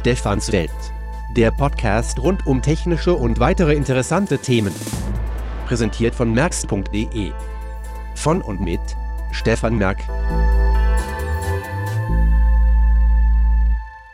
Stefans Welt. Der Podcast rund um technische und weitere interessante Themen. Präsentiert von merx.de. Von und mit Stefan Merk.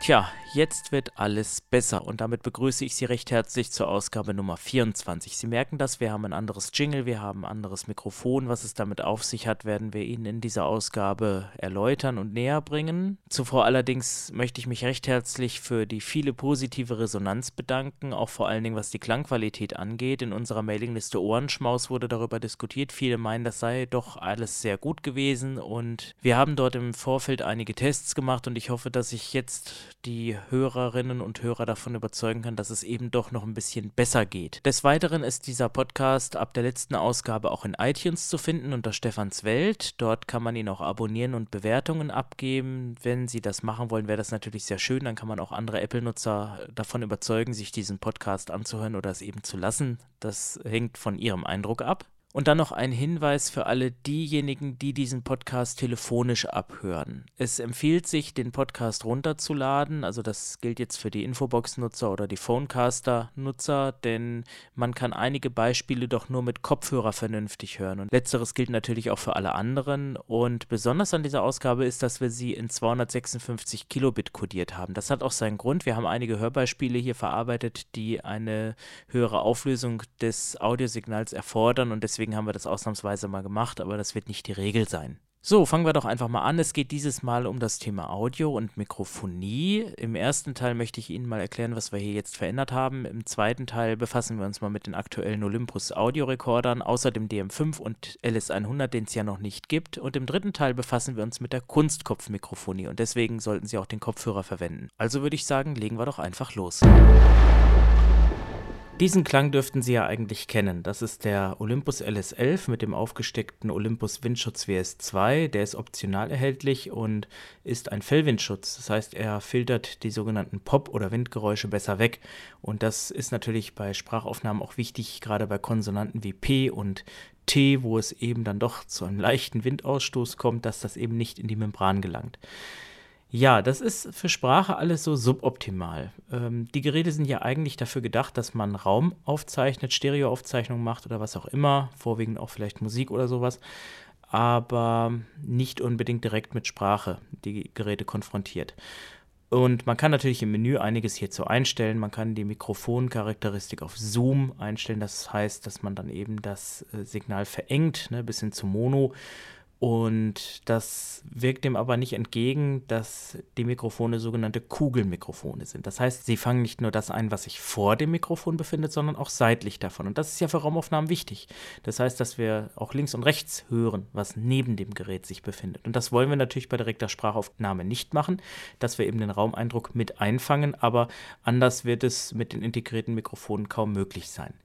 Tja, Jetzt wird alles besser und damit begrüße ich Sie recht herzlich zur Ausgabe Nummer 24. Sie merken das, wir haben ein anderes Jingle, wir haben ein anderes Mikrofon. Was es damit auf sich hat, werden wir Ihnen in dieser Ausgabe erläutern und näher bringen. Zuvor allerdings möchte ich mich recht herzlich für die viele positive Resonanz bedanken, auch vor allen Dingen was die Klangqualität angeht. In unserer Mailingliste Ohrenschmaus wurde darüber diskutiert. Viele meinen, das sei doch alles sehr gut gewesen und wir haben dort im Vorfeld einige Tests gemacht und ich hoffe, dass ich jetzt die Hörerinnen und Hörer davon überzeugen kann, dass es eben doch noch ein bisschen besser geht. Des Weiteren ist dieser Podcast ab der letzten Ausgabe auch in iTunes zu finden unter Stefans Welt. Dort kann man ihn auch abonnieren und Bewertungen abgeben. Wenn Sie das machen wollen, wäre das natürlich sehr schön. Dann kann man auch andere Apple-Nutzer davon überzeugen, sich diesen Podcast anzuhören oder es eben zu lassen. Das hängt von Ihrem Eindruck ab. Und dann noch ein Hinweis für alle diejenigen, die diesen Podcast telefonisch abhören. Es empfiehlt sich, den Podcast runterzuladen. Also das gilt jetzt für die Infobox-Nutzer oder die Phonecaster-Nutzer, denn man kann einige Beispiele doch nur mit Kopfhörer vernünftig hören. Und letzteres gilt natürlich auch für alle anderen. Und besonders an dieser Ausgabe ist, dass wir sie in 256 Kilobit kodiert haben. Das hat auch seinen Grund. Wir haben einige Hörbeispiele hier verarbeitet, die eine höhere Auflösung des Audiosignals erfordern und deswegen Deswegen haben wir das ausnahmsweise mal gemacht, aber das wird nicht die Regel sein. So, fangen wir doch einfach mal an. Es geht dieses Mal um das Thema Audio und Mikrofonie. Im ersten Teil möchte ich Ihnen mal erklären, was wir hier jetzt verändert haben. Im zweiten Teil befassen wir uns mal mit den aktuellen Olympus Audiorekordern, außer dem DM5 und LS100, den es ja noch nicht gibt. Und im dritten Teil befassen wir uns mit der Kunstkopfmikrofonie und deswegen sollten Sie auch den Kopfhörer verwenden. Also würde ich sagen, legen wir doch einfach los. Diesen Klang dürften Sie ja eigentlich kennen. Das ist der Olympus LS11 mit dem aufgesteckten Olympus Windschutz WS2. Der ist optional erhältlich und ist ein Fellwindschutz. Das heißt, er filtert die sogenannten Pop- oder Windgeräusche besser weg. Und das ist natürlich bei Sprachaufnahmen auch wichtig, gerade bei Konsonanten wie P und T, wo es eben dann doch zu einem leichten Windausstoß kommt, dass das eben nicht in die Membran gelangt. Ja, das ist für Sprache alles so suboptimal. Ähm, die Geräte sind ja eigentlich dafür gedacht, dass man Raum aufzeichnet, Stereoaufzeichnungen macht oder was auch immer, vorwiegend auch vielleicht Musik oder sowas, aber nicht unbedingt direkt mit Sprache die Geräte konfrontiert. Und man kann natürlich im Menü einiges hierzu einstellen. Man kann die Mikrofoncharakteristik auf Zoom einstellen. Das heißt, dass man dann eben das äh, Signal verengt, ne, bis hin zu Mono und das wirkt dem aber nicht entgegen, dass die Mikrofone sogenannte Kugelmikrofone sind. Das heißt, sie fangen nicht nur das ein, was sich vor dem Mikrofon befindet, sondern auch seitlich davon. Und das ist ja für Raumaufnahmen wichtig. Das heißt, dass wir auch links und rechts hören, was neben dem Gerät sich befindet. Und das wollen wir natürlich bei direkter Sprachaufnahme nicht machen, dass wir eben den Raumeindruck mit einfangen, aber anders wird es mit den integrierten Mikrofonen kaum möglich sein.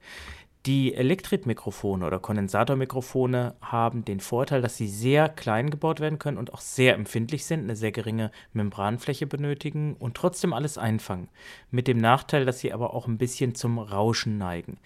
Die Elektretmikrofone oder Kondensatormikrofone haben den Vorteil, dass sie sehr klein gebaut werden können und auch sehr empfindlich sind, eine sehr geringe Membranfläche benötigen und trotzdem alles einfangen. Mit dem Nachteil, dass sie aber auch ein bisschen zum Rauschen neigen.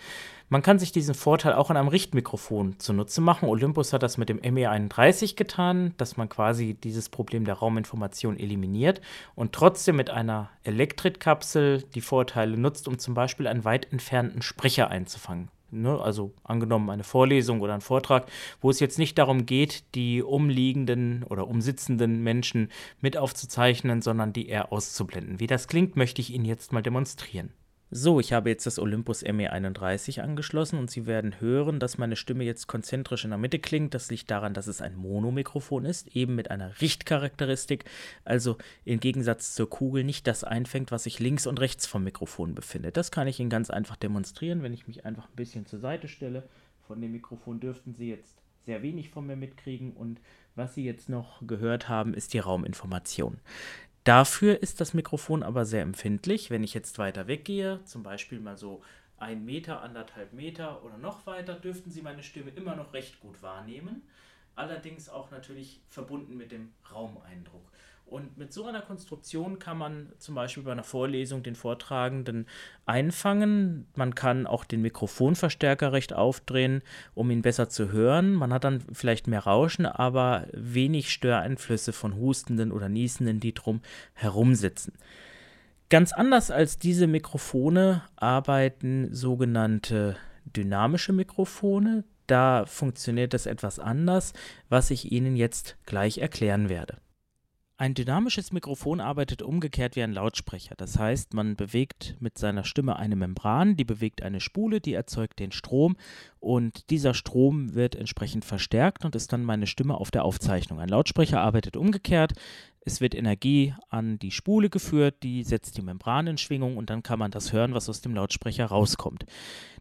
Man kann sich diesen Vorteil auch an einem Richtmikrofon zunutze machen. Olympus hat das mit dem ME31 getan, dass man quasi dieses Problem der Rauminformation eliminiert und trotzdem mit einer Elektritkapsel die Vorteile nutzt, um zum Beispiel einen weit entfernten Sprecher einzufangen. Ne, also angenommen eine Vorlesung oder ein Vortrag, wo es jetzt nicht darum geht, die umliegenden oder umsitzenden Menschen mit aufzuzeichnen, sondern die eher auszublenden. Wie das klingt, möchte ich Ihnen jetzt mal demonstrieren. So, ich habe jetzt das Olympus ME31 angeschlossen und Sie werden hören, dass meine Stimme jetzt konzentrisch in der Mitte klingt. Das liegt daran, dass es ein Monomikrofon ist, eben mit einer Richtcharakteristik, also im Gegensatz zur Kugel nicht das einfängt, was sich links und rechts vom Mikrofon befindet. Das kann ich Ihnen ganz einfach demonstrieren, wenn ich mich einfach ein bisschen zur Seite stelle. Von dem Mikrofon dürften Sie jetzt sehr wenig von mir mitkriegen und was Sie jetzt noch gehört haben, ist die Rauminformation. Dafür ist das Mikrofon aber sehr empfindlich. Wenn ich jetzt weiter weggehe, zum Beispiel mal so ein Meter, anderthalb Meter oder noch weiter, dürften Sie meine Stimme immer noch recht gut wahrnehmen. Allerdings auch natürlich verbunden mit dem Raumeindruck. Und mit so einer Konstruktion kann man zum Beispiel bei einer Vorlesung den Vortragenden einfangen. Man kann auch den Mikrofonverstärker recht aufdrehen, um ihn besser zu hören. Man hat dann vielleicht mehr Rauschen, aber wenig Störeinflüsse von Hustenden oder Niesenden, die drum herum sitzen. Ganz anders als diese Mikrofone arbeiten sogenannte dynamische Mikrofone. Da funktioniert das etwas anders, was ich Ihnen jetzt gleich erklären werde. Ein dynamisches Mikrofon arbeitet umgekehrt wie ein Lautsprecher. Das heißt, man bewegt mit seiner Stimme eine Membran, die bewegt eine Spule, die erzeugt den Strom und dieser Strom wird entsprechend verstärkt und ist dann meine Stimme auf der Aufzeichnung. Ein Lautsprecher arbeitet umgekehrt. Es wird Energie an die Spule geführt, die setzt die Membran in Schwingung und dann kann man das hören, was aus dem Lautsprecher rauskommt.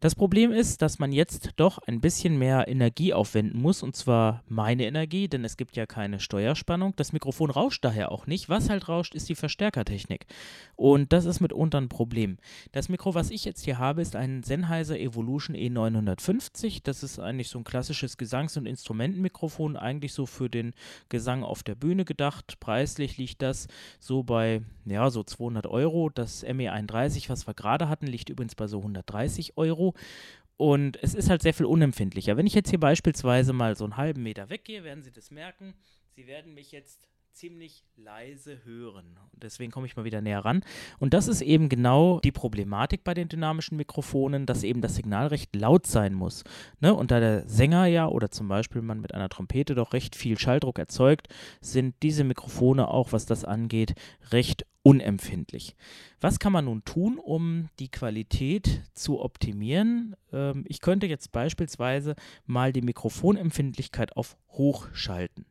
Das Problem ist, dass man jetzt doch ein bisschen mehr Energie aufwenden muss und zwar meine Energie, denn es gibt ja keine Steuerspannung. Das Mikrofon rauscht daher auch nicht. Was halt rauscht, ist die Verstärkertechnik und das ist mitunter ein Problem. Das Mikro, was ich jetzt hier habe, ist ein Sennheiser Evolution E950. Das ist eigentlich so ein klassisches Gesangs- und Instrumentenmikrofon, eigentlich so für den Gesang auf der Bühne gedacht. Preis Preislich liegt das so bei, ja, so 200 Euro. Das ME31, was wir gerade hatten, liegt übrigens bei so 130 Euro. Und es ist halt sehr viel unempfindlicher. Wenn ich jetzt hier beispielsweise mal so einen halben Meter weggehe, werden Sie das merken. Sie werden mich jetzt ziemlich leise hören. deswegen komme ich mal wieder näher ran. Und das ist eben genau die Problematik bei den dynamischen Mikrofonen, dass eben das Signal recht laut sein muss. Ne? Und da der Sänger ja oder zum Beispiel man mit einer Trompete doch recht viel Schalldruck erzeugt, sind diese Mikrofone auch, was das angeht, recht unempfindlich. Was kann man nun tun, um die Qualität zu optimieren? Ähm, ich könnte jetzt beispielsweise mal die Mikrofonempfindlichkeit auf hoch schalten.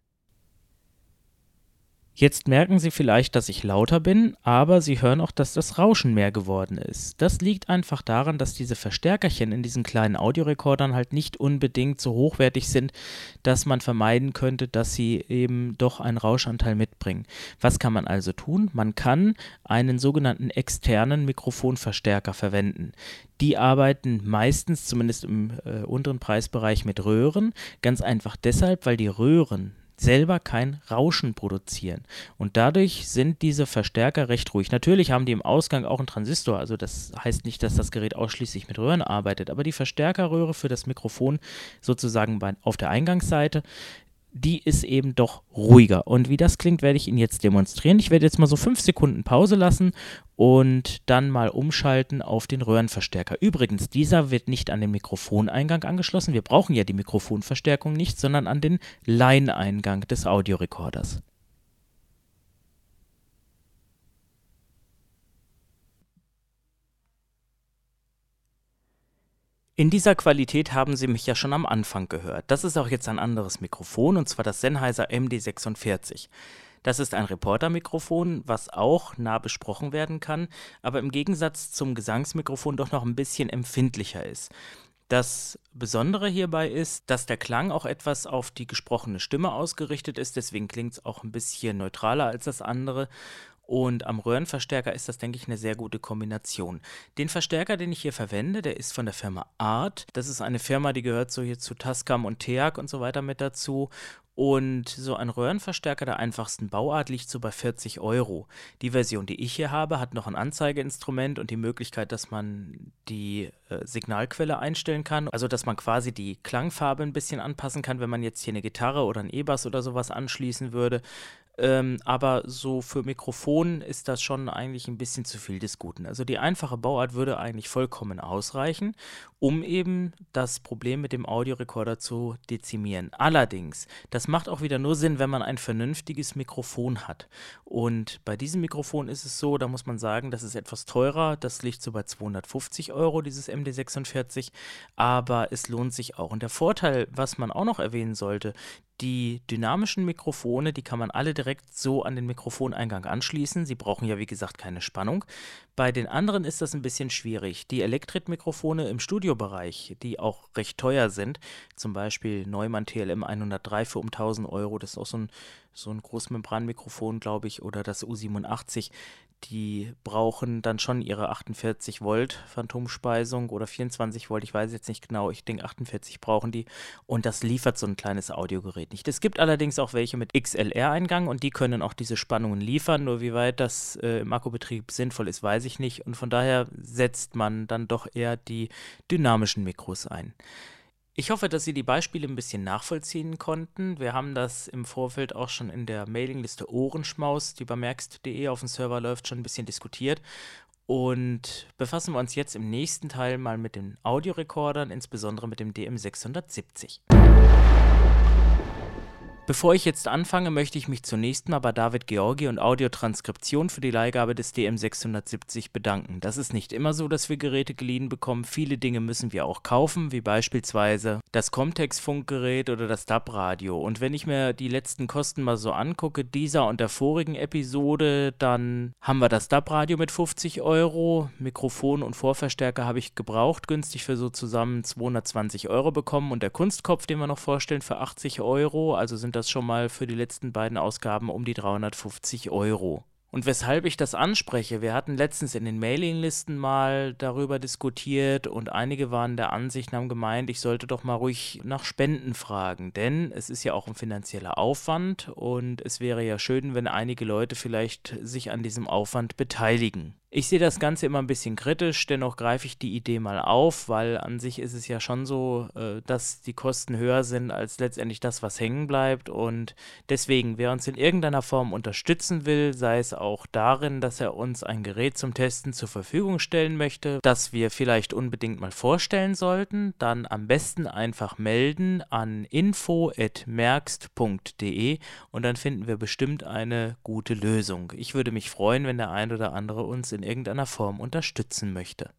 Jetzt merken Sie vielleicht, dass ich lauter bin, aber Sie hören auch, dass das Rauschen mehr geworden ist. Das liegt einfach daran, dass diese Verstärkerchen in diesen kleinen Audiorekordern halt nicht unbedingt so hochwertig sind, dass man vermeiden könnte, dass sie eben doch einen Rauschanteil mitbringen. Was kann man also tun? Man kann einen sogenannten externen Mikrofonverstärker verwenden. Die arbeiten meistens, zumindest im äh, unteren Preisbereich, mit Röhren. Ganz einfach deshalb, weil die Röhren selber kein Rauschen produzieren. Und dadurch sind diese Verstärker recht ruhig. Natürlich haben die im Ausgang auch einen Transistor, also das heißt nicht, dass das Gerät ausschließlich mit Röhren arbeitet, aber die Verstärkerröhre für das Mikrofon sozusagen bei, auf der Eingangsseite die ist eben doch ruhiger. Und wie das klingt, werde ich Ihnen jetzt demonstrieren. Ich werde jetzt mal so fünf Sekunden Pause lassen und dann mal umschalten auf den Röhrenverstärker. Übrigens, dieser wird nicht an den Mikrofoneingang angeschlossen. Wir brauchen ja die Mikrofonverstärkung nicht, sondern an den Line-Eingang des Audiorekorders. In dieser Qualität haben Sie mich ja schon am Anfang gehört. Das ist auch jetzt ein anderes Mikrofon und zwar das Sennheiser MD46. Das ist ein Reporter-Mikrofon, was auch nah besprochen werden kann, aber im Gegensatz zum Gesangsmikrofon doch noch ein bisschen empfindlicher ist. Das Besondere hierbei ist, dass der Klang auch etwas auf die gesprochene Stimme ausgerichtet ist, deswegen klingt es auch ein bisschen neutraler als das andere und am Röhrenverstärker ist das, denke ich, eine sehr gute Kombination. Den Verstärker, den ich hier verwende, der ist von der Firma Art. Das ist eine Firma, die gehört so hier zu Tascam und Teak und so weiter mit dazu. Und so ein Röhrenverstärker der einfachsten Bauart liegt so bei 40 Euro. Die Version, die ich hier habe, hat noch ein Anzeigeinstrument und die Möglichkeit, dass man die äh, Signalquelle einstellen kann. Also, dass man quasi die Klangfarbe ein bisschen anpassen kann, wenn man jetzt hier eine Gitarre oder ein E-Bass oder sowas anschließen würde. Ähm, aber so für Mikrofon ist das schon eigentlich ein bisschen zu viel des Guten. Also die einfache Bauart würde eigentlich vollkommen ausreichen, um eben das Problem mit dem Audiorekorder zu dezimieren. Allerdings, das macht auch wieder nur Sinn, wenn man ein vernünftiges Mikrofon hat. Und bei diesem Mikrofon ist es so, da muss man sagen, das ist etwas teurer. Das liegt so bei 250 Euro, dieses MD46. Aber es lohnt sich auch. Und der Vorteil, was man auch noch erwähnen sollte, die dynamischen Mikrofone, die kann man alle direkt so an den Mikrofoneingang anschließen. Sie brauchen ja, wie gesagt, keine Spannung. Bei den anderen ist das ein bisschen schwierig. Die Elektrit-Mikrofone im Studiobereich, die auch recht teuer sind, zum Beispiel Neumann TLM 103 für um 1000 Euro, das ist auch so ein, so ein Großmembranmikrofon, glaube ich, oder das U87, die brauchen dann schon ihre 48 Volt Phantomspeisung oder 24 Volt, ich weiß jetzt nicht genau, ich denke 48 brauchen die und das liefert so ein kleines Audiogerät nicht. Es gibt allerdings auch welche mit XLR-Eingang und die können auch diese Spannungen liefern, nur wie weit das äh, im Akkubetrieb sinnvoll ist, weiß ich nicht und von daher setzt man dann doch eher die dynamischen Mikros ein. Ich hoffe, dass Sie die Beispiele ein bisschen nachvollziehen konnten. Wir haben das im Vorfeld auch schon in der Mailingliste Ohrenschmaus, die bei merkst.de auf dem Server läuft, schon ein bisschen diskutiert. Und befassen wir uns jetzt im nächsten Teil mal mit den Audiorekordern, insbesondere mit dem DM670. Bevor ich jetzt anfange, möchte ich mich zunächst mal bei David Georgi und Audiotranskription für die Leihgabe des DM670 bedanken. Das ist nicht immer so, dass wir Geräte geliehen bekommen. Viele Dinge müssen wir auch kaufen, wie beispielsweise das Comtex-Funkgerät oder das DAB-Radio. Und wenn ich mir die letzten Kosten mal so angucke, dieser und der vorigen Episode, dann haben wir das DAB-Radio mit 50 Euro, Mikrofon und Vorverstärker habe ich gebraucht, günstig für so zusammen 220 Euro bekommen und der Kunstkopf, den wir noch vorstellen, für 80 Euro, also sind das schon mal für die letzten beiden Ausgaben um die 350 Euro. Und weshalb ich das anspreche, wir hatten letztens in den Mailinglisten mal darüber diskutiert und einige waren der Ansicht und haben gemeint, ich sollte doch mal ruhig nach Spenden fragen, denn es ist ja auch ein finanzieller Aufwand und es wäre ja schön, wenn einige Leute vielleicht sich an diesem Aufwand beteiligen. Ich sehe das Ganze immer ein bisschen kritisch, dennoch greife ich die Idee mal auf, weil an sich ist es ja schon so, äh, dass die Kosten höher sind als letztendlich das, was hängen bleibt. Und deswegen, wer uns in irgendeiner Form unterstützen will, sei es auch darin, dass er uns ein Gerät zum Testen zur Verfügung stellen möchte, das wir vielleicht unbedingt mal vorstellen sollten, dann am besten einfach melden an info.merkst.de und dann finden wir bestimmt eine gute Lösung. Ich würde mich freuen, wenn der ein oder andere uns in irgendeiner Form unterstützen möchte.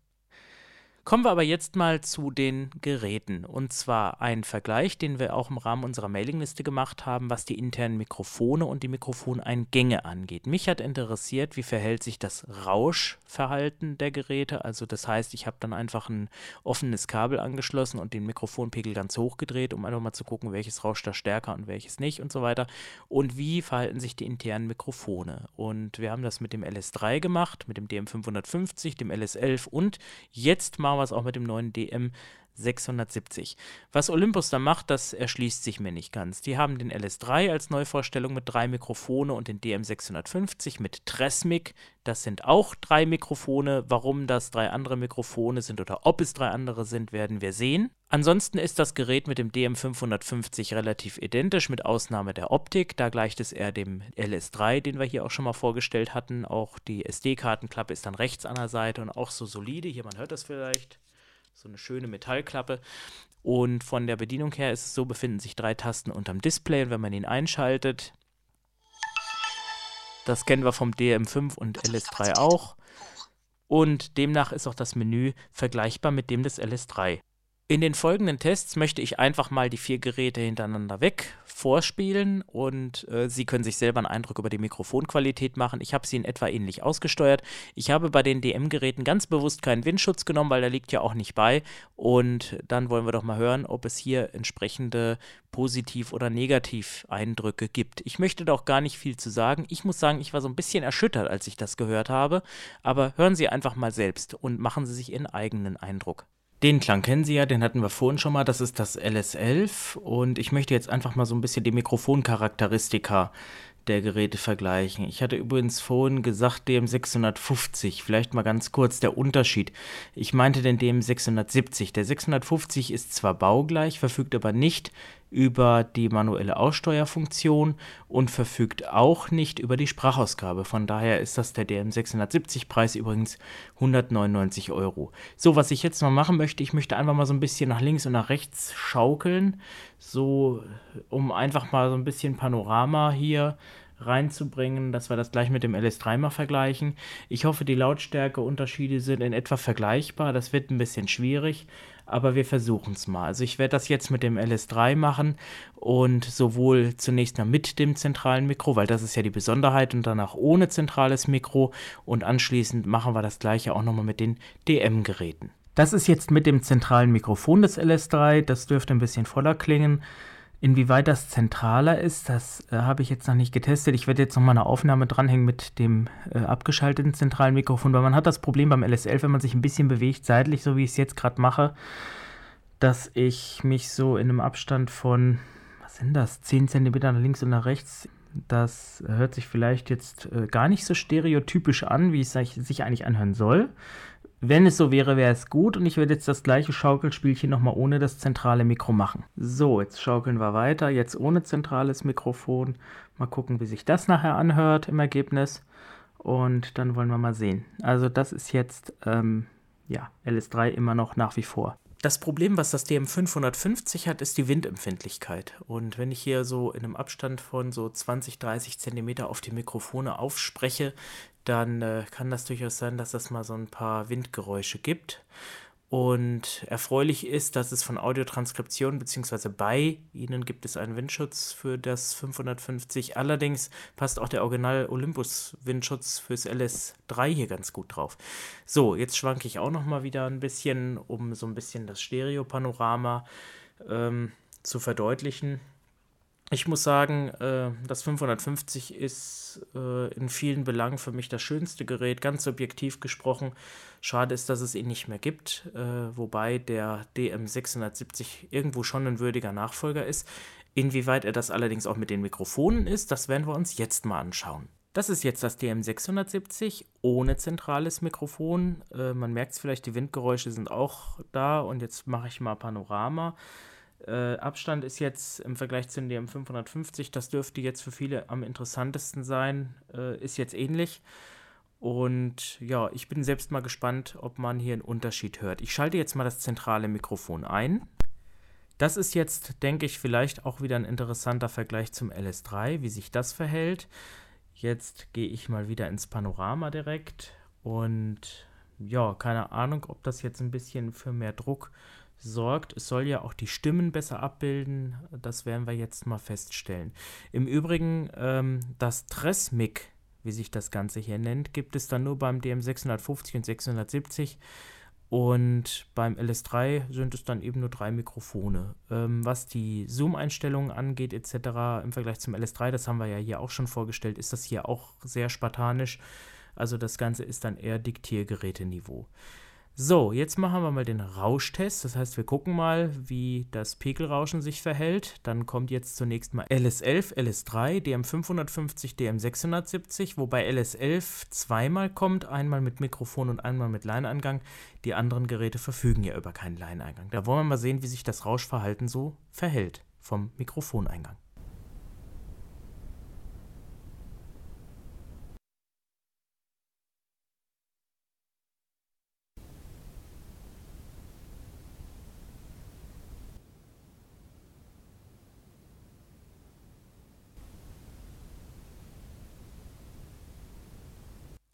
Kommen wir aber jetzt mal zu den Geräten. Und zwar ein Vergleich, den wir auch im Rahmen unserer Mailingliste gemacht haben, was die internen Mikrofone und die Mikrofoneingänge angeht. Mich hat interessiert, wie verhält sich das Rauschverhalten der Geräte. Also das heißt, ich habe dann einfach ein offenes Kabel angeschlossen und den Mikrofonpegel ganz hoch gedreht, um einfach mal zu gucken, welches rauscht da stärker und welches nicht und so weiter. Und wie verhalten sich die internen Mikrofone. Und wir haben das mit dem LS3 gemacht, mit dem DM550, dem LS11 und jetzt mal es auch mit dem neuen DM 670. Was Olympus da macht, das erschließt sich mir nicht ganz. Die haben den LS3 als Neuvorstellung mit drei Mikrofone und den DM650 mit Tresmic. Das sind auch drei Mikrofone. Warum das drei andere Mikrofone sind oder ob es drei andere sind, werden wir sehen. Ansonsten ist das Gerät mit dem DM550 relativ identisch, mit Ausnahme der Optik. Da gleicht es eher dem LS3, den wir hier auch schon mal vorgestellt hatten. Auch die SD-Kartenklappe ist dann rechts an der Seite und auch so solide. Hier, man hört das vielleicht so eine schöne Metallklappe. Und von der Bedienung her ist es so, befinden sich drei Tasten unterm Display und wenn man ihn einschaltet, das kennen wir vom DM5 und LS3 auch. Und demnach ist auch das Menü vergleichbar mit dem des LS3. In den folgenden Tests möchte ich einfach mal die vier Geräte hintereinander weg vorspielen und äh, Sie können sich selber einen Eindruck über die Mikrofonqualität machen. Ich habe sie in etwa ähnlich ausgesteuert. Ich habe bei den DM-Geräten ganz bewusst keinen Windschutz genommen, weil der liegt ja auch nicht bei. Und dann wollen wir doch mal hören, ob es hier entsprechende Positiv- oder Negativ-Eindrücke gibt. Ich möchte da auch gar nicht viel zu sagen. Ich muss sagen, ich war so ein bisschen erschüttert, als ich das gehört habe. Aber hören Sie einfach mal selbst und machen Sie sich Ihren eigenen Eindruck. Den Klang kennen Sie ja, den hatten wir vorhin schon mal. Das ist das LS11 und ich möchte jetzt einfach mal so ein bisschen die Mikrofoncharakteristika der Geräte vergleichen. Ich hatte übrigens vorhin gesagt DM650. Vielleicht mal ganz kurz der Unterschied. Ich meinte den DM670. Der 650 ist zwar baugleich, verfügt aber nicht über die manuelle Aussteuerfunktion und verfügt auch nicht über die Sprachausgabe. Von daher ist das der DM670 Preis übrigens 199 Euro. So, was ich jetzt noch machen möchte, ich möchte einfach mal so ein bisschen nach links und nach rechts schaukeln, so um einfach mal so ein bisschen Panorama hier reinzubringen, dass wir das gleich mit dem LS3 mal vergleichen. Ich hoffe, die Lautstärkeunterschiede sind in etwa vergleichbar. Das wird ein bisschen schwierig aber wir versuchen es mal. Also ich werde das jetzt mit dem LS3 machen und sowohl zunächst mal mit dem zentralen Mikro, weil das ist ja die Besonderheit und danach ohne zentrales Mikro und anschließend machen wir das gleiche auch nochmal mit den DM-Geräten. Das ist jetzt mit dem zentralen Mikrofon des LS3, das dürfte ein bisschen voller klingen. Inwieweit das zentraler ist, das äh, habe ich jetzt noch nicht getestet. Ich werde jetzt noch mal eine Aufnahme dranhängen mit dem äh, abgeschalteten zentralen Mikrofon, weil man hat das Problem beim LS11, wenn man sich ein bisschen bewegt, seitlich, so wie ich es jetzt gerade mache, dass ich mich so in einem Abstand von, was sind das, 10 cm nach links und nach rechts Das hört sich vielleicht jetzt äh, gar nicht so stereotypisch an, wie es sich eigentlich anhören soll. Wenn es so wäre, wäre es gut und ich werde jetzt das gleiche Schaukelspielchen nochmal ohne das zentrale Mikro machen. So, jetzt schaukeln wir weiter, jetzt ohne zentrales Mikrofon. Mal gucken, wie sich das nachher anhört im Ergebnis. Und dann wollen wir mal sehen. Also das ist jetzt, ähm, ja, LS3 immer noch nach wie vor. Das Problem, was das DM550 hat, ist die Windempfindlichkeit. Und wenn ich hier so in einem Abstand von so 20, 30 Zentimeter auf die Mikrofone aufspreche, dann äh, kann das durchaus sein, dass das mal so ein paar Windgeräusche gibt. Und erfreulich ist, dass es von Audiotranskription bzw. bei Ihnen gibt es einen Windschutz für das 550. Allerdings passt auch der Original Olympus Windschutz fürs LS3 hier ganz gut drauf. So, jetzt schwanke ich auch noch mal wieder ein bisschen, um so ein bisschen das Stereopanorama ähm, zu verdeutlichen. Ich muss sagen, äh, das 550 ist äh, in vielen Belangen für mich das schönste Gerät, ganz subjektiv gesprochen. Schade ist, dass es ihn nicht mehr gibt, äh, wobei der DM670 irgendwo schon ein würdiger Nachfolger ist. Inwieweit er das allerdings auch mit den Mikrofonen ist, das werden wir uns jetzt mal anschauen. Das ist jetzt das DM670 ohne zentrales Mikrofon. Äh, man merkt es vielleicht, die Windgeräusche sind auch da und jetzt mache ich mal Panorama. Äh, Abstand ist jetzt im Vergleich zu dem 550, das dürfte jetzt für viele am interessantesten sein, äh, ist jetzt ähnlich. Und ja, ich bin selbst mal gespannt, ob man hier einen Unterschied hört. Ich schalte jetzt mal das zentrale Mikrofon ein. Das ist jetzt, denke ich, vielleicht auch wieder ein interessanter Vergleich zum LS3, wie sich das verhält. Jetzt gehe ich mal wieder ins Panorama direkt und ja, keine Ahnung, ob das jetzt ein bisschen für mehr Druck sorgt. Es soll ja auch die Stimmen besser abbilden. Das werden wir jetzt mal feststellen. Im Übrigen, ähm, das Tressmic, wie sich das Ganze hier nennt, gibt es dann nur beim DM650 und 670. Und beim LS3 sind es dann eben nur drei Mikrofone. Ähm, was die Zoom-Einstellungen angeht, etc., im Vergleich zum LS3, das haben wir ja hier auch schon vorgestellt, ist das hier auch sehr spartanisch. Also das Ganze ist dann eher Diktiergeräteniveau. So, jetzt machen wir mal den Rauschtest. Das heißt, wir gucken mal, wie das Pegelrauschen sich verhält. Dann kommt jetzt zunächst mal LS11, LS3, DM550, DM670, wobei LS11 zweimal kommt, einmal mit Mikrofon und einmal mit Line-Eingang. Die anderen Geräte verfügen ja über keinen Line-Eingang. Da wollen wir mal sehen, wie sich das Rauschverhalten so verhält vom Mikrofoneingang.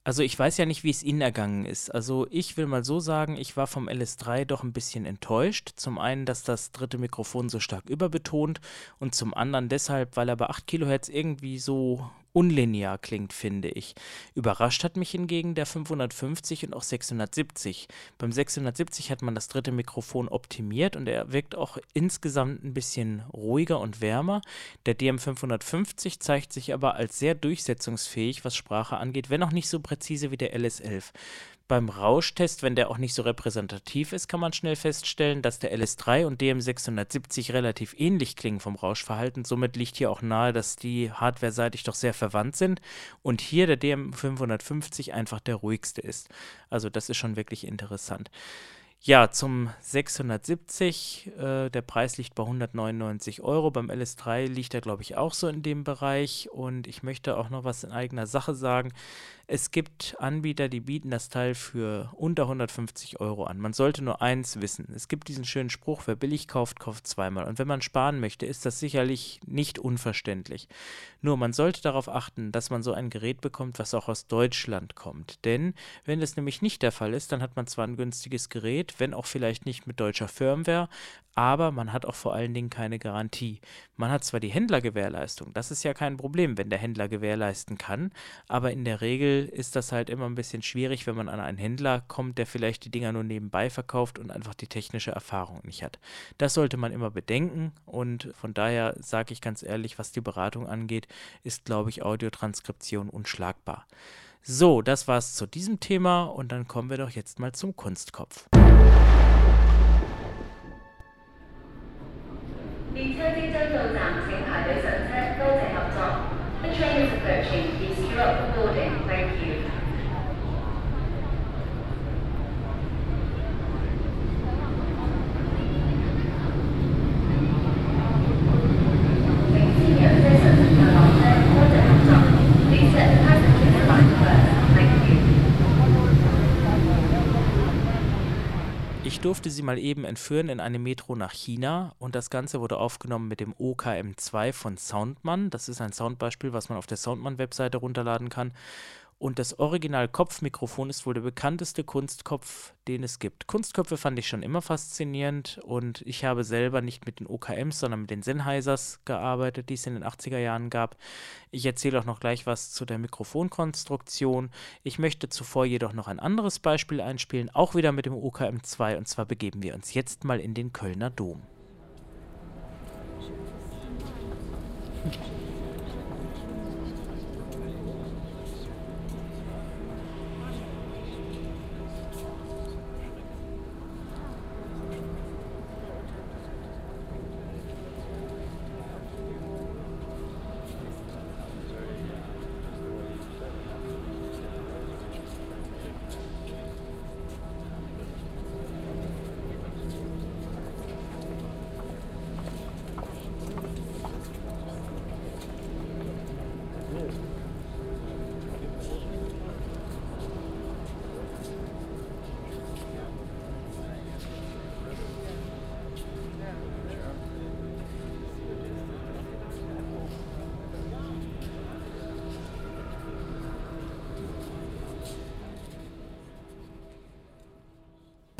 Also ich weiß ja nicht, wie es Ihnen ergangen ist. Also ich will mal so sagen, ich war vom LS3 doch ein bisschen enttäuscht. Zum einen, dass das dritte Mikrofon so stark überbetont und zum anderen deshalb, weil er bei 8 Kilohertz irgendwie so unlinear klingt, finde ich. Überrascht hat mich hingegen der 550 und auch 670. Beim 670 hat man das dritte Mikrofon optimiert und er wirkt auch insgesamt ein bisschen ruhiger und wärmer. Der DM550 zeigt sich aber als sehr durchsetzungsfähig, was Sprache angeht, wenn auch nicht so präzise wie der LS11 beim Rauschtest, wenn der auch nicht so repräsentativ ist, kann man schnell feststellen, dass der LS3 und DM670 relativ ähnlich klingen vom Rauschverhalten. Somit liegt hier auch nahe, dass die hardware-seitig doch sehr verwandt sind und hier der DM550 einfach der ruhigste ist. Also das ist schon wirklich interessant. Ja, zum 670, äh, der Preis liegt bei 199 Euro. Beim LS3 liegt er, glaube ich, auch so in dem Bereich. Und ich möchte auch noch was in eigener Sache sagen. Es gibt Anbieter, die bieten das Teil für unter 150 Euro an. Man sollte nur eins wissen. Es gibt diesen schönen Spruch, wer billig kauft, kauft zweimal. Und wenn man sparen möchte, ist das sicherlich nicht unverständlich. Nur man sollte darauf achten, dass man so ein Gerät bekommt, was auch aus Deutschland kommt. Denn wenn das nämlich nicht der Fall ist, dann hat man zwar ein günstiges Gerät, wenn auch vielleicht nicht mit deutscher Firmware, aber man hat auch vor allen Dingen keine Garantie. Man hat zwar die Händlergewährleistung, das ist ja kein Problem, wenn der Händler gewährleisten kann, aber in der Regel ist das halt immer ein bisschen schwierig, wenn man an einen Händler kommt, der vielleicht die Dinger nur nebenbei verkauft und einfach die technische Erfahrung nicht hat. Das sollte man immer bedenken und von daher sage ich ganz ehrlich, was die Beratung angeht, ist, glaube ich, Audiotranskription unschlagbar. So, das war's zu diesem Thema und dann kommen wir doch jetzt mal zum Kunstkopf. 列车即将到站，请排队上车，多谢合作。 Durfte sie mal eben entführen in eine Metro nach China und das Ganze wurde aufgenommen mit dem OKM2 von Soundmann. Das ist ein Soundbeispiel, was man auf der Soundmann-Webseite runterladen kann. Und das Original-Kopfmikrofon ist wohl der bekannteste Kunstkopf, den es gibt. Kunstköpfe fand ich schon immer faszinierend und ich habe selber nicht mit den OKMs, sondern mit den Sennheisers gearbeitet, die es in den 80er Jahren gab. Ich erzähle auch noch gleich was zu der Mikrofonkonstruktion. Ich möchte zuvor jedoch noch ein anderes Beispiel einspielen, auch wieder mit dem OKM2 und zwar begeben wir uns jetzt mal in den Kölner Dom.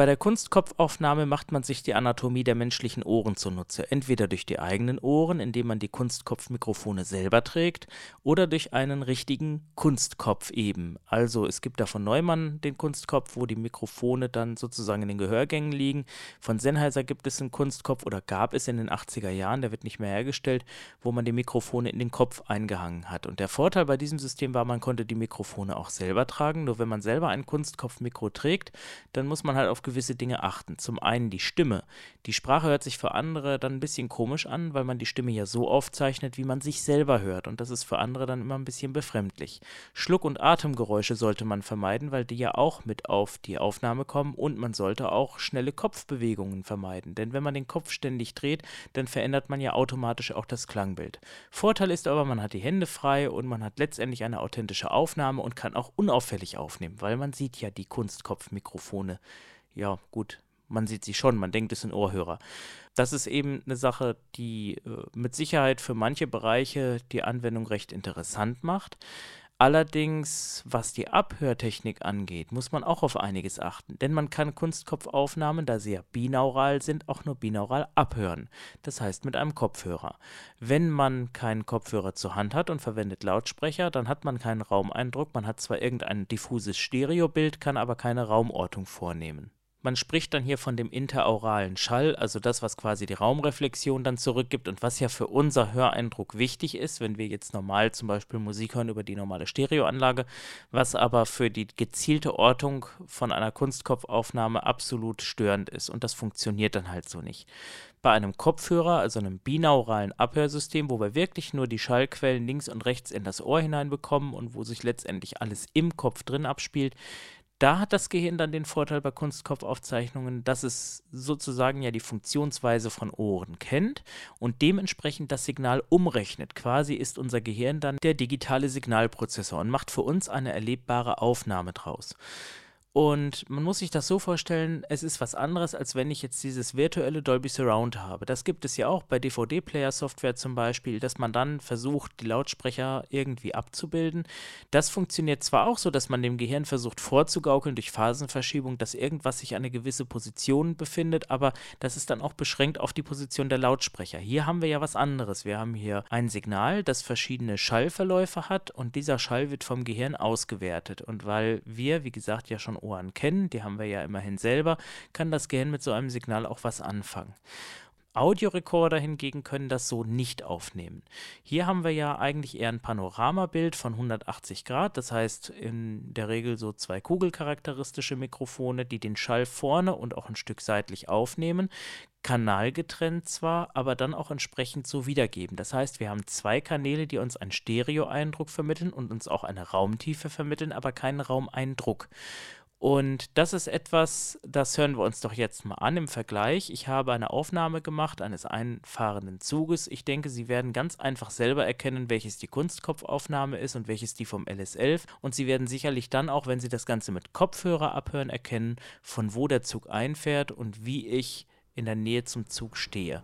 Bei der Kunstkopfaufnahme macht man sich die Anatomie der menschlichen Ohren zunutze, entweder durch die eigenen Ohren, indem man die Kunstkopfmikrofone selber trägt, oder durch einen richtigen Kunstkopf eben. Also es gibt da von Neumann den Kunstkopf, wo die Mikrofone dann sozusagen in den Gehörgängen liegen. Von Sennheiser gibt es einen Kunstkopf oder gab es in den 80er Jahren, der wird nicht mehr hergestellt, wo man die Mikrofone in den Kopf eingehangen hat. Und der Vorteil bei diesem System war, man konnte die Mikrofone auch selber tragen. Nur wenn man selber ein Kunstkopfmikro trägt, dann muss man halt auf gewisse Dinge achten. Zum einen die Stimme. Die Sprache hört sich für andere dann ein bisschen komisch an, weil man die Stimme ja so aufzeichnet, wie man sich selber hört. Und das ist für andere dann immer ein bisschen befremdlich. Schluck- und Atemgeräusche sollte man vermeiden, weil die ja auch mit auf die Aufnahme kommen. Und man sollte auch schnelle Kopfbewegungen vermeiden. Denn wenn man den Kopf ständig dreht, dann verändert man ja automatisch auch das Klangbild. Vorteil ist aber, man hat die Hände frei und man hat letztendlich eine authentische Aufnahme und kann auch unauffällig aufnehmen, weil man sieht ja die Kunstkopfmikrofone ja, gut, man sieht sie schon, man denkt, es sind Ohrhörer. Das ist eben eine Sache, die äh, mit Sicherheit für manche Bereiche die Anwendung recht interessant macht. Allerdings, was die Abhörtechnik angeht, muss man auch auf einiges achten, denn man kann Kunstkopfaufnahmen, da sie ja binaural sind, auch nur binaural abhören, das heißt mit einem Kopfhörer. Wenn man keinen Kopfhörer zur Hand hat und verwendet Lautsprecher, dann hat man keinen Raumeindruck, man hat zwar irgendein diffuses Stereobild, kann aber keine Raumortung vornehmen. Man spricht dann hier von dem interauralen Schall, also das, was quasi die Raumreflexion dann zurückgibt und was ja für unser Höreindruck wichtig ist, wenn wir jetzt normal zum Beispiel Musik hören über die normale Stereoanlage, was aber für die gezielte Ortung von einer Kunstkopfaufnahme absolut störend ist und das funktioniert dann halt so nicht. Bei einem Kopfhörer, also einem binauralen Abhörsystem, wo wir wirklich nur die Schallquellen links und rechts in das Ohr hineinbekommen und wo sich letztendlich alles im Kopf drin abspielt, da hat das Gehirn dann den Vorteil bei Kunstkopfaufzeichnungen, dass es sozusagen ja die Funktionsweise von Ohren kennt und dementsprechend das Signal umrechnet. Quasi ist unser Gehirn dann der digitale Signalprozessor und macht für uns eine erlebbare Aufnahme draus. Und man muss sich das so vorstellen, es ist was anderes, als wenn ich jetzt dieses virtuelle Dolby Surround habe. Das gibt es ja auch bei DVD-Player-Software zum Beispiel, dass man dann versucht, die Lautsprecher irgendwie abzubilden. Das funktioniert zwar auch so, dass man dem Gehirn versucht vorzugaukeln durch Phasenverschiebung, dass irgendwas sich an eine gewisse Position befindet, aber das ist dann auch beschränkt auf die Position der Lautsprecher. Hier haben wir ja was anderes. Wir haben hier ein Signal, das verschiedene Schallverläufe hat und dieser Schall wird vom Gehirn ausgewertet. Und weil wir, wie gesagt, ja schon Ohren kennen, die haben wir ja immerhin selber, kann das Gehirn mit so einem Signal auch was anfangen. Audiorekorder hingegen können das so nicht aufnehmen. Hier haben wir ja eigentlich eher ein Panoramabild von 180 Grad, das heißt in der Regel so zwei kugelcharakteristische Mikrofone, die den Schall vorne und auch ein Stück seitlich aufnehmen, kanalgetrennt zwar, aber dann auch entsprechend so wiedergeben. Das heißt, wir haben zwei Kanäle, die uns einen Stereoeindruck vermitteln und uns auch eine Raumtiefe vermitteln, aber keinen Raumeindruck. Und das ist etwas, das hören wir uns doch jetzt mal an im Vergleich. Ich habe eine Aufnahme gemacht eines einfahrenden Zuges. Ich denke, Sie werden ganz einfach selber erkennen, welches die Kunstkopfaufnahme ist und welches die vom LS11. Und Sie werden sicherlich dann auch, wenn Sie das Ganze mit Kopfhörer abhören, erkennen, von wo der Zug einfährt und wie ich in der Nähe zum Zug stehe.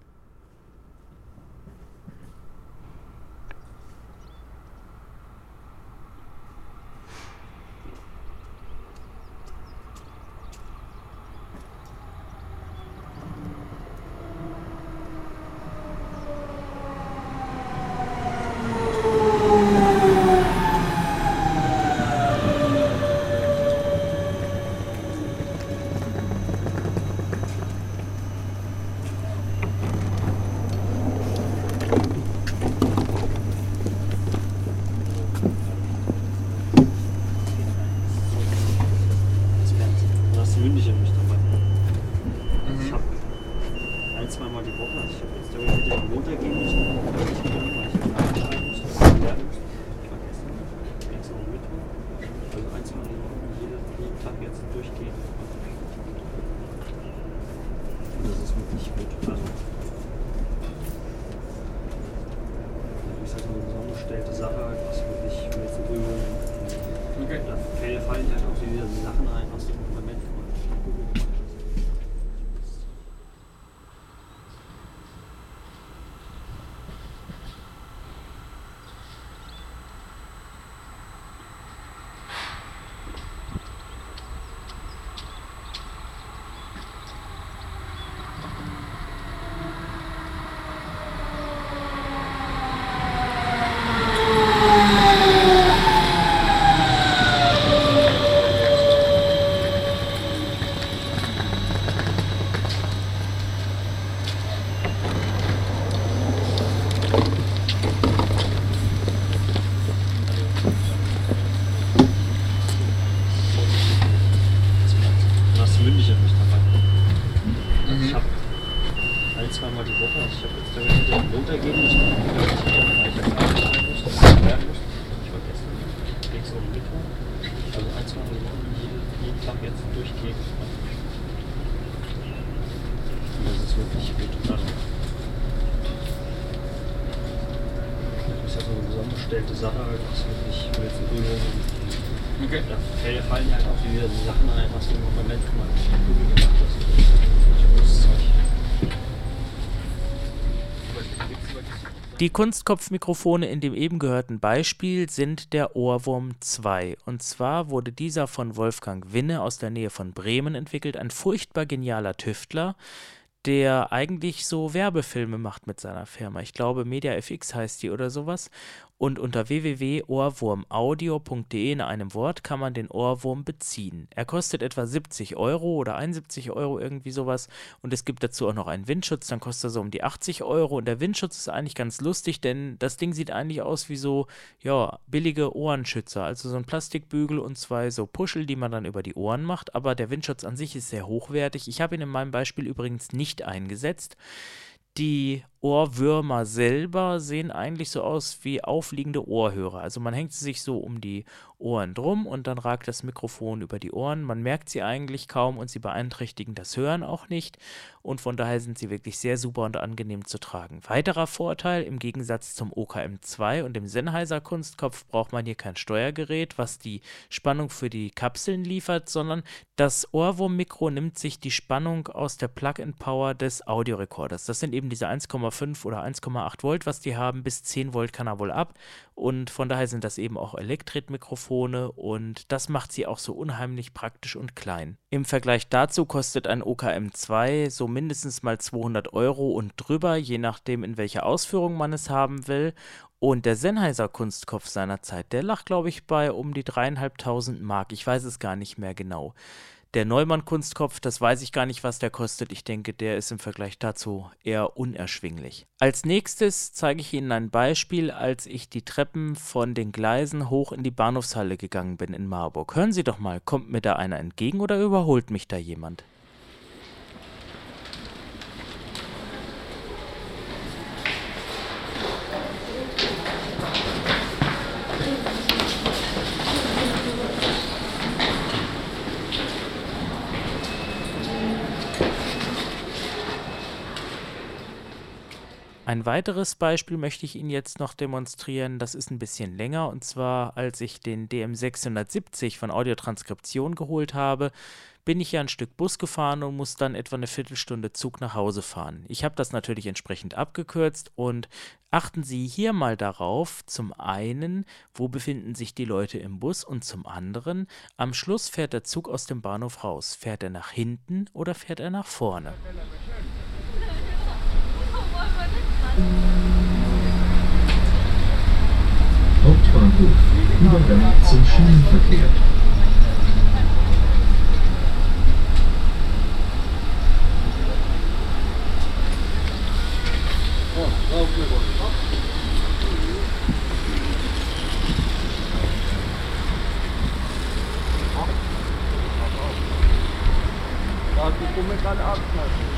Die Kunstkopfmikrofone in dem eben gehörten Beispiel sind der Ohrwurm 2. Und zwar wurde dieser von Wolfgang Winne aus der Nähe von Bremen entwickelt, ein furchtbar genialer Tüftler, der eigentlich so Werbefilme macht mit seiner Firma. Ich glaube, MediaFX heißt die oder sowas. Und unter www.ohrwurmaudio.de in einem Wort kann man den Ohrwurm beziehen. Er kostet etwa 70 Euro oder 71 Euro, irgendwie sowas. Und es gibt dazu auch noch einen Windschutz, dann kostet er so um die 80 Euro. Und der Windschutz ist eigentlich ganz lustig, denn das Ding sieht eigentlich aus wie so, ja, billige Ohrenschützer. Also so ein Plastikbügel und zwei so Puschel, die man dann über die Ohren macht. Aber der Windschutz an sich ist sehr hochwertig. Ich habe ihn in meinem Beispiel übrigens nicht eingesetzt. Die Ohrwürmer selber sehen eigentlich so aus wie aufliegende Ohrhörer. Also man hängt sie sich so um die Ohren drum und dann ragt das Mikrofon über die Ohren. Man merkt sie eigentlich kaum und sie beeinträchtigen das Hören auch nicht. Und von daher sind sie wirklich sehr super und angenehm zu tragen. Weiterer Vorteil, im Gegensatz zum OKM2 und dem Sennheiser Kunstkopf braucht man hier kein Steuergerät, was die Spannung für die Kapseln liefert, sondern das Ohrwurmmikro nimmt sich die Spannung aus der Plug-in-Power des Audiorekorders. Das sind eben diese 1,5 oder 1,8 Volt, was die haben. Bis 10 Volt kann er wohl ab. Und von daher sind das eben auch Elektret-Mikrofone und das macht sie auch so unheimlich praktisch und klein. Im Vergleich dazu kostet ein OKM2 so mindestens mal 200 Euro und drüber, je nachdem in welcher Ausführung man es haben will. Und der Sennheiser Kunstkopf seiner Zeit, der lag, glaube ich, bei um die dreieinhalbtausend Mark. Ich weiß es gar nicht mehr genau. Der Neumann-Kunstkopf, das weiß ich gar nicht, was der kostet. Ich denke, der ist im Vergleich dazu eher unerschwinglich. Als nächstes zeige ich Ihnen ein Beispiel, als ich die Treppen von den Gleisen hoch in die Bahnhofshalle gegangen bin in Marburg. Hören Sie doch mal, kommt mir da einer entgegen oder überholt mich da jemand? Ein weiteres Beispiel möchte ich Ihnen jetzt noch demonstrieren. Das ist ein bisschen länger und zwar, als ich den DM670 von Audiotranskription geholt habe, bin ich ja ein Stück Bus gefahren und muss dann etwa eine Viertelstunde Zug nach Hause fahren. Ich habe das natürlich entsprechend abgekürzt und achten Sie hier mal darauf, zum einen, wo befinden sich die Leute im Bus und zum anderen, am Schluss fährt der Zug aus dem Bahnhof raus. Fährt er nach hinten oder fährt er nach vorne? Hauptbahnhof. Übergang zum Schienenverkehr. Die Gumme gerade abschneiden.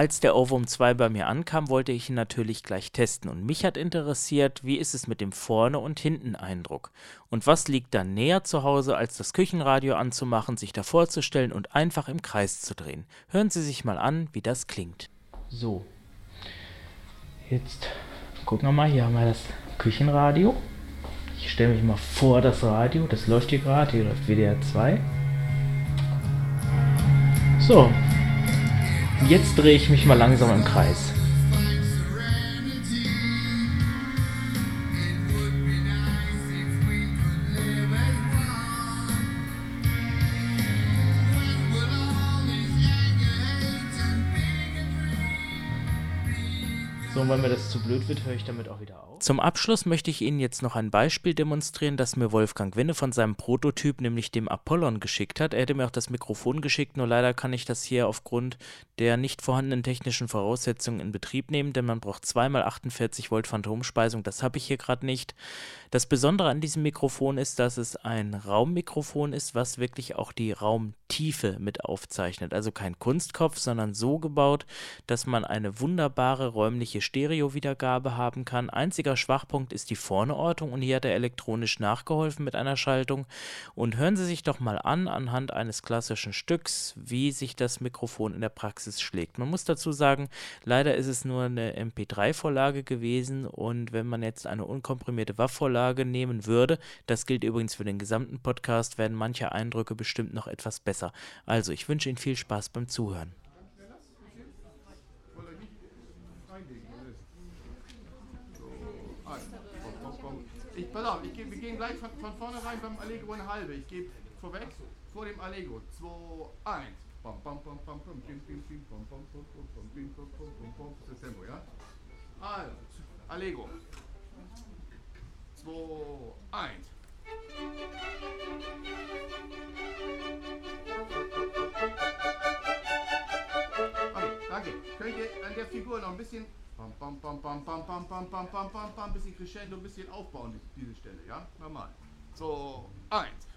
Als der Ovum 2 bei mir ankam, wollte ich ihn natürlich gleich testen und mich hat interessiert, wie ist es mit dem Vorne- und Hinten-Eindruck? Und was liegt da näher zu Hause, als das Küchenradio anzumachen, sich davor zu stellen und einfach im Kreis zu drehen? Hören Sie sich mal an, wie das klingt. So, jetzt gucken wir mal, hier haben wir das Küchenradio. Ich stelle mich mal vor das Radio, das läuft hier gerade, hier läuft WDR 2. So, Jetzt drehe ich mich mal langsam im Kreis. So, und wenn mir das zu blöd wird, höre ich damit auch wieder auf. Zum Abschluss möchte ich Ihnen jetzt noch ein Beispiel demonstrieren, das mir Wolfgang Winne von seinem Prototyp, nämlich dem Apollon, geschickt hat. Er hätte mir auch das Mikrofon geschickt, nur leider kann ich das hier aufgrund der nicht vorhandenen technischen Voraussetzungen in Betrieb nehmen, denn man braucht zweimal 48 Volt Phantomspeisung. Das habe ich hier gerade nicht. Das Besondere an diesem Mikrofon ist, dass es ein Raummikrofon ist, was wirklich auch die Raumtiefe mit aufzeichnet. Also kein Kunstkopf, sondern so gebaut, dass man eine wunderbare räumliche Stereo-Wiedergabe haben kann. Einziger Schwachpunkt ist die Vorneortung und hier hat er elektronisch nachgeholfen mit einer Schaltung. Und hören Sie sich doch mal an, anhand eines klassischen Stücks, wie sich das Mikrofon in der Praxis schlägt. Man muss dazu sagen, leider ist es nur eine MP3-Vorlage gewesen und wenn man jetzt eine unkomprimierte WAV-Vorlage nehmen würde, das gilt übrigens für den gesamten Podcast, werden manche Eindrücke bestimmt noch etwas besser. Also, ich wünsche Ihnen viel Spaß beim Zuhören. Ich, pass auf, ich geh, wir gehen gleich von, von vorne rein beim Allegro eine halbe. Ich gebe vorweg vor dem Allegro. 2, 1. Das ist das Tempo, ja? Also, Allegro. 2, 1. Okay, danke. Könnt ihr an der Figur noch ein bisschen Bam, bam, bam, bam, bam, bam, bam, bam, bam, bam, bam, bisschen crescendo, ein bisschen aufbauen, diese Stelle, ja? Normal. So, eins.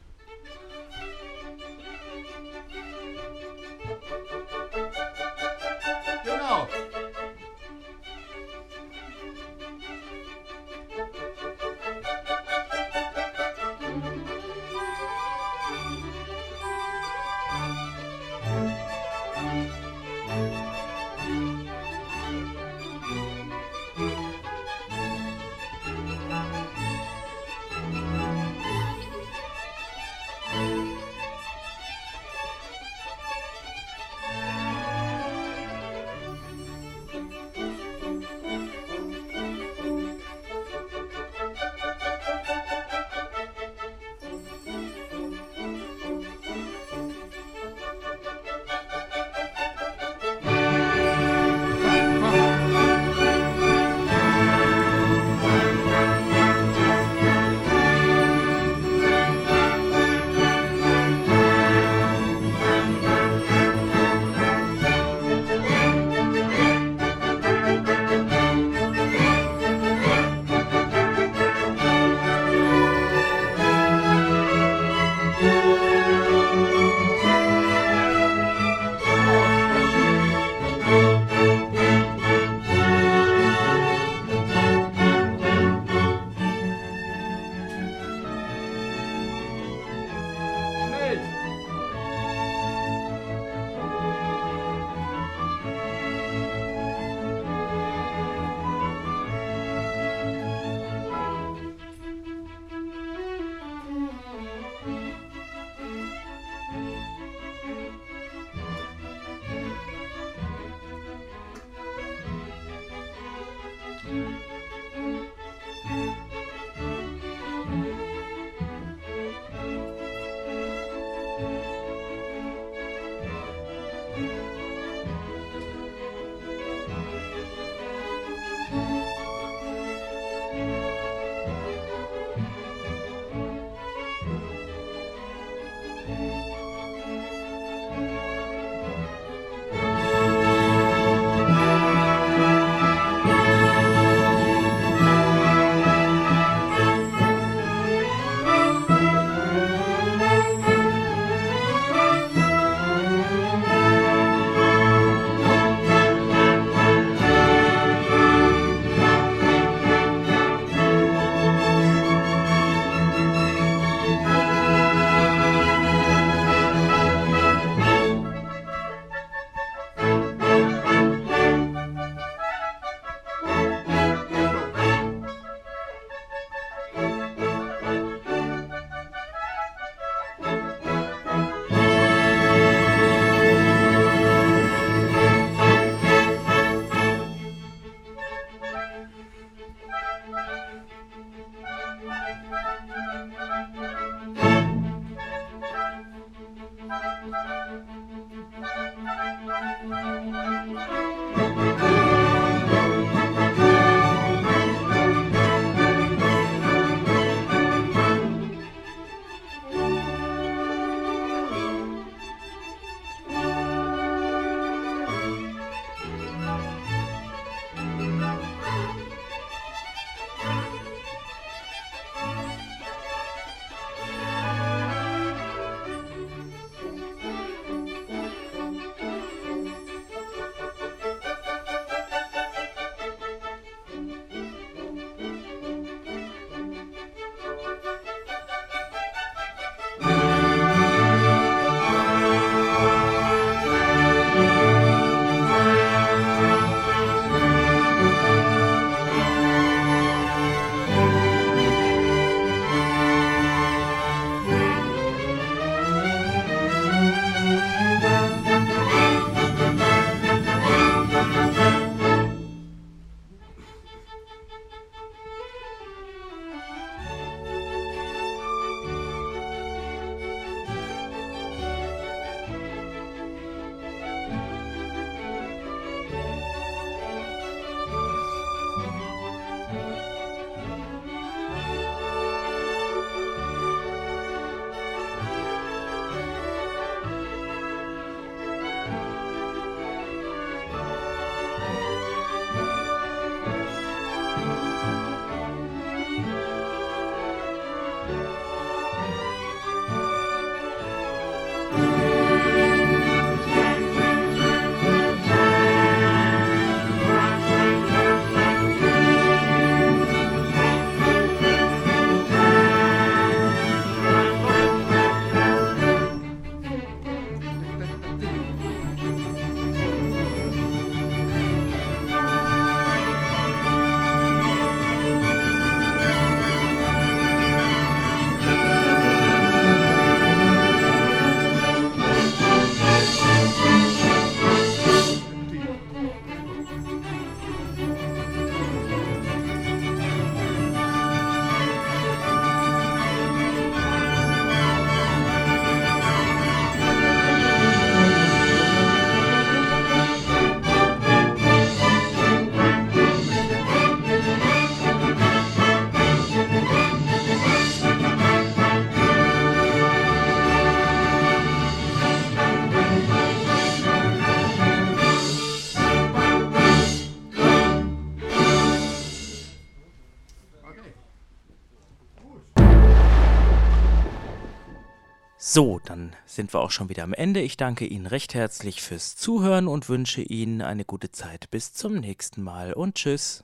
Sind wir auch schon wieder am Ende. Ich danke Ihnen recht herzlich fürs Zuhören und wünsche Ihnen eine gute Zeit. Bis zum nächsten Mal und tschüss.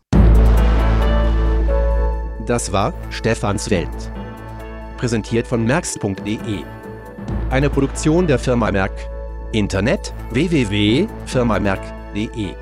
Das war Stefans Welt. Präsentiert von merx.de. Eine Produktion der Firma Merck. Internet www.firmamerk.de